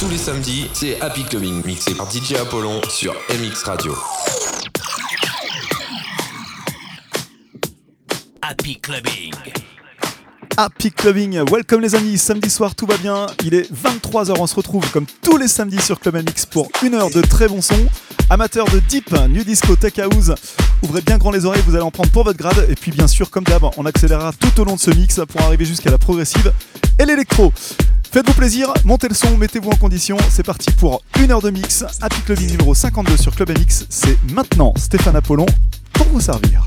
Tous les samedis, c'est Happy Clubbing, mixé par DJ Apollon sur MX Radio. Happy Clubbing. Happy Clubbing, welcome les amis, samedi soir tout va bien, il est 23h, on se retrouve comme tous les samedis sur Club MX pour une heure de très bon son. Amateurs de deep, new disco, tech house, ouvrez bien grand les oreilles, vous allez en prendre pour votre grade. Et puis bien sûr, comme d'hab, on accélérera tout au long de ce mix pour arriver jusqu'à la progressive et l'électro. Faites-vous plaisir, montez le son, mettez-vous en condition. C'est parti pour une heure de mix. Happy Clubbing numéro 52 sur Club MX. C'est maintenant Stéphane Apollon pour vous servir.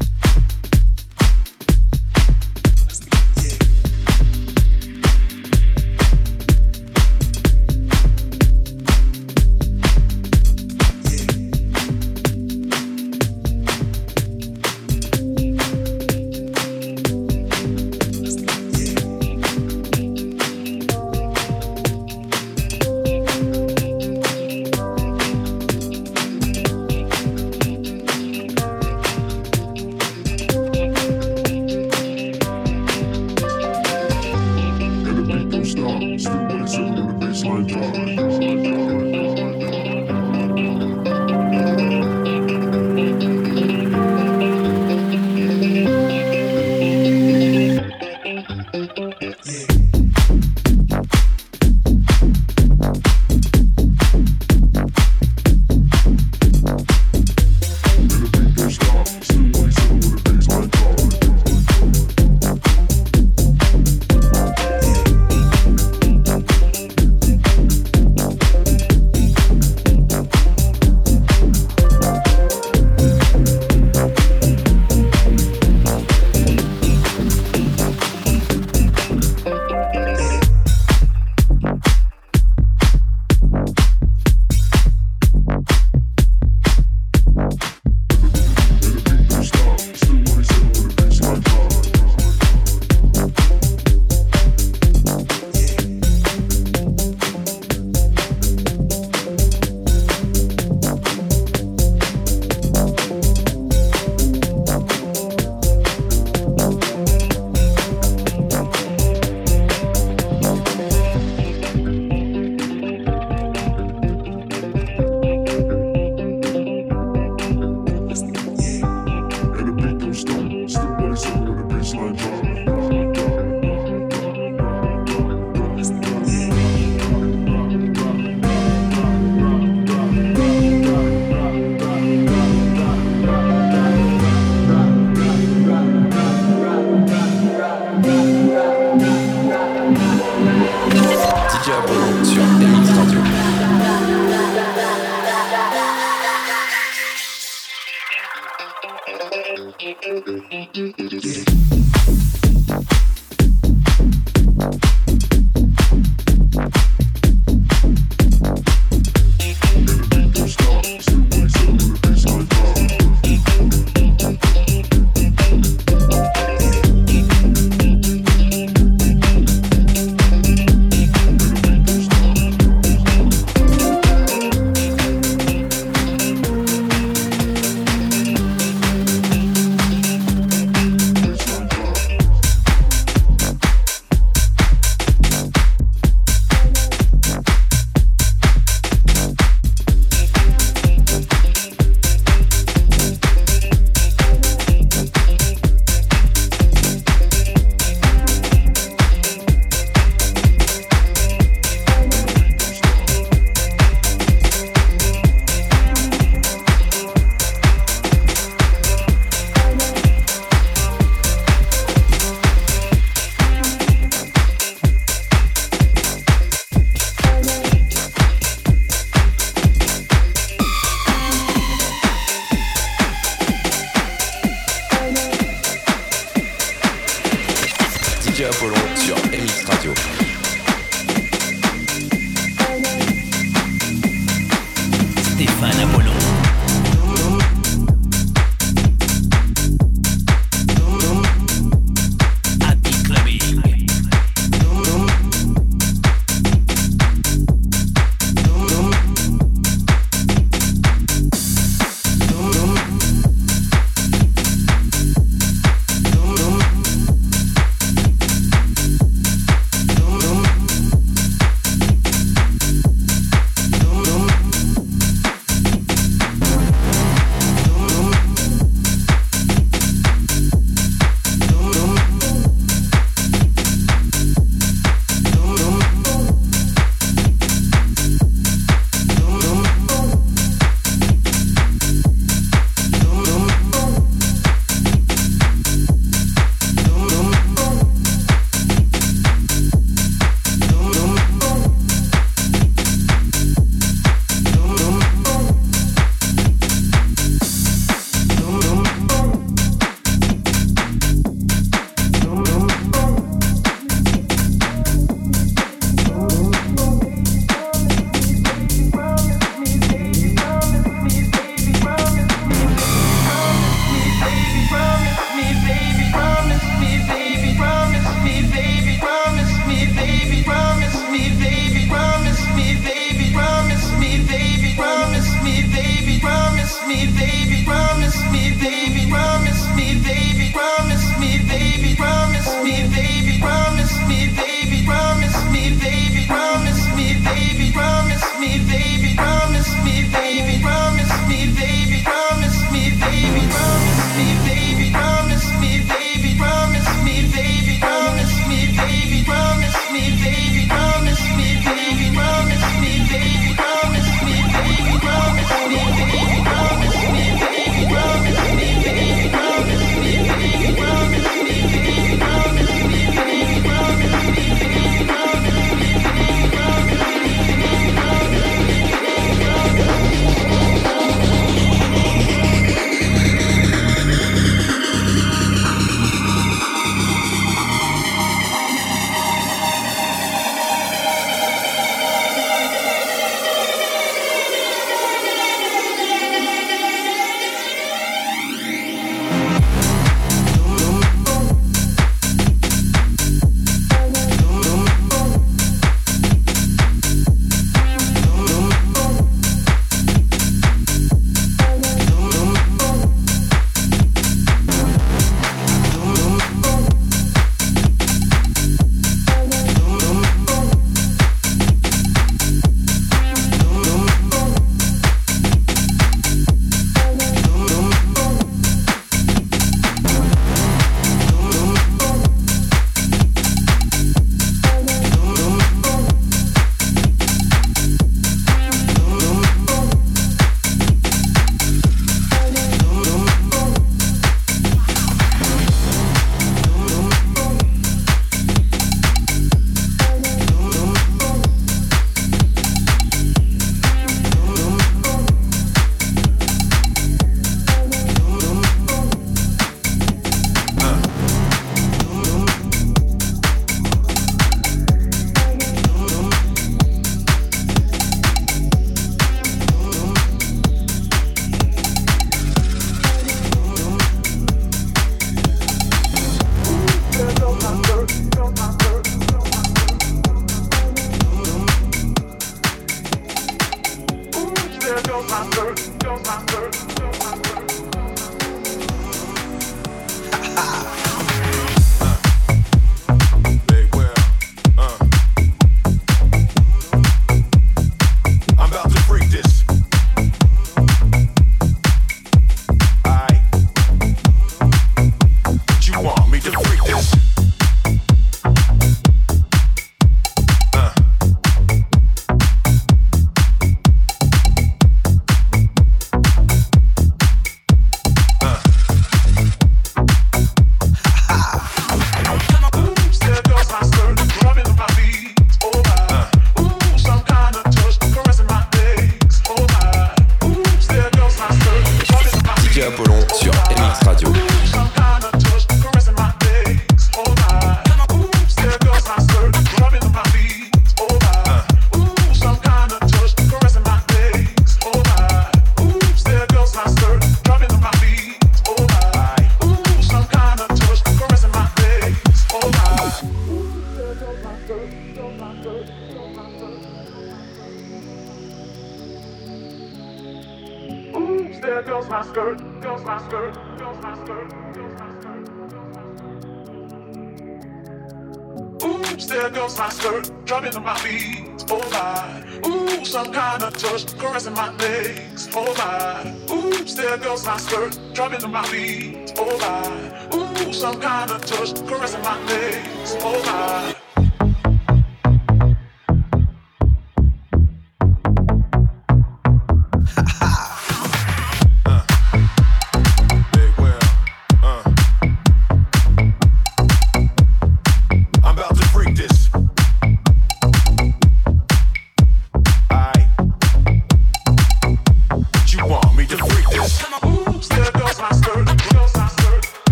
caressing my legs. Oh my, oops, there goes my skirt, dropping to my feet. Oh my, ooh, some kind of touch, caressing my legs. Oh my.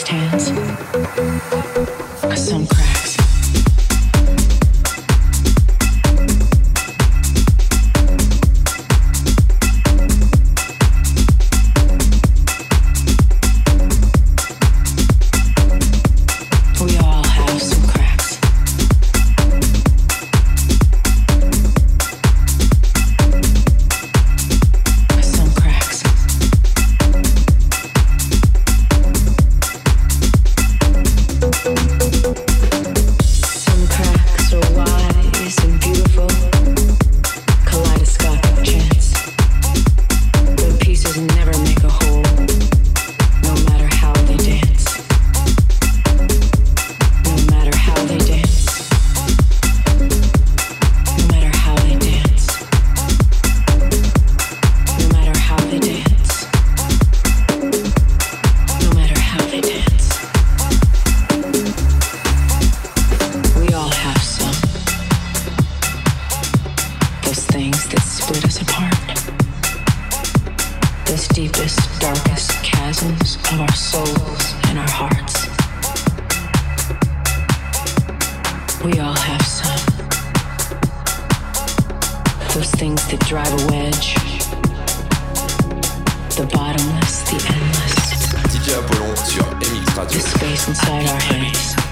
hands. Are just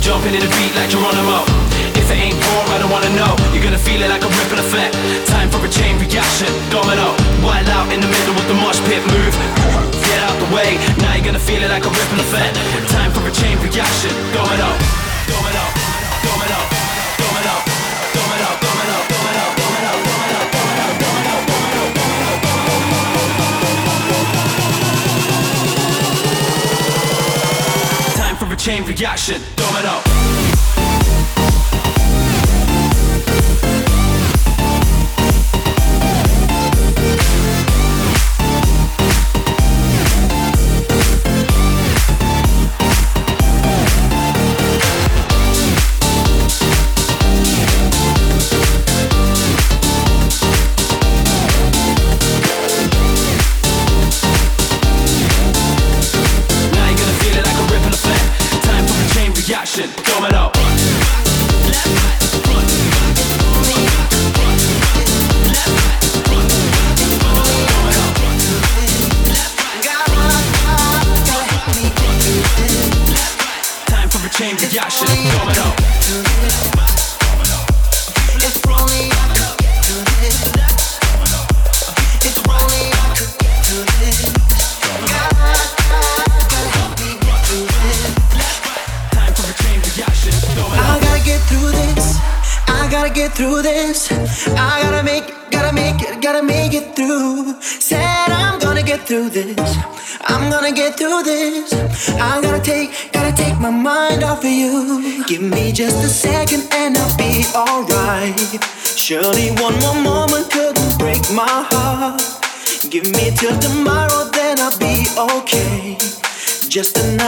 Jumping in the beat like Geronimo. If it ain't war, I don't wanna know. You're gonna feel it like a ripple effect. Time for a chain reaction, domino. Wild out in the middle with the mosh pit move away. Now you're gonna feel it like a ripple effect. Time for a chain reaction. Going up, up, going up, going up, up. Chain reaction, domino. just enough.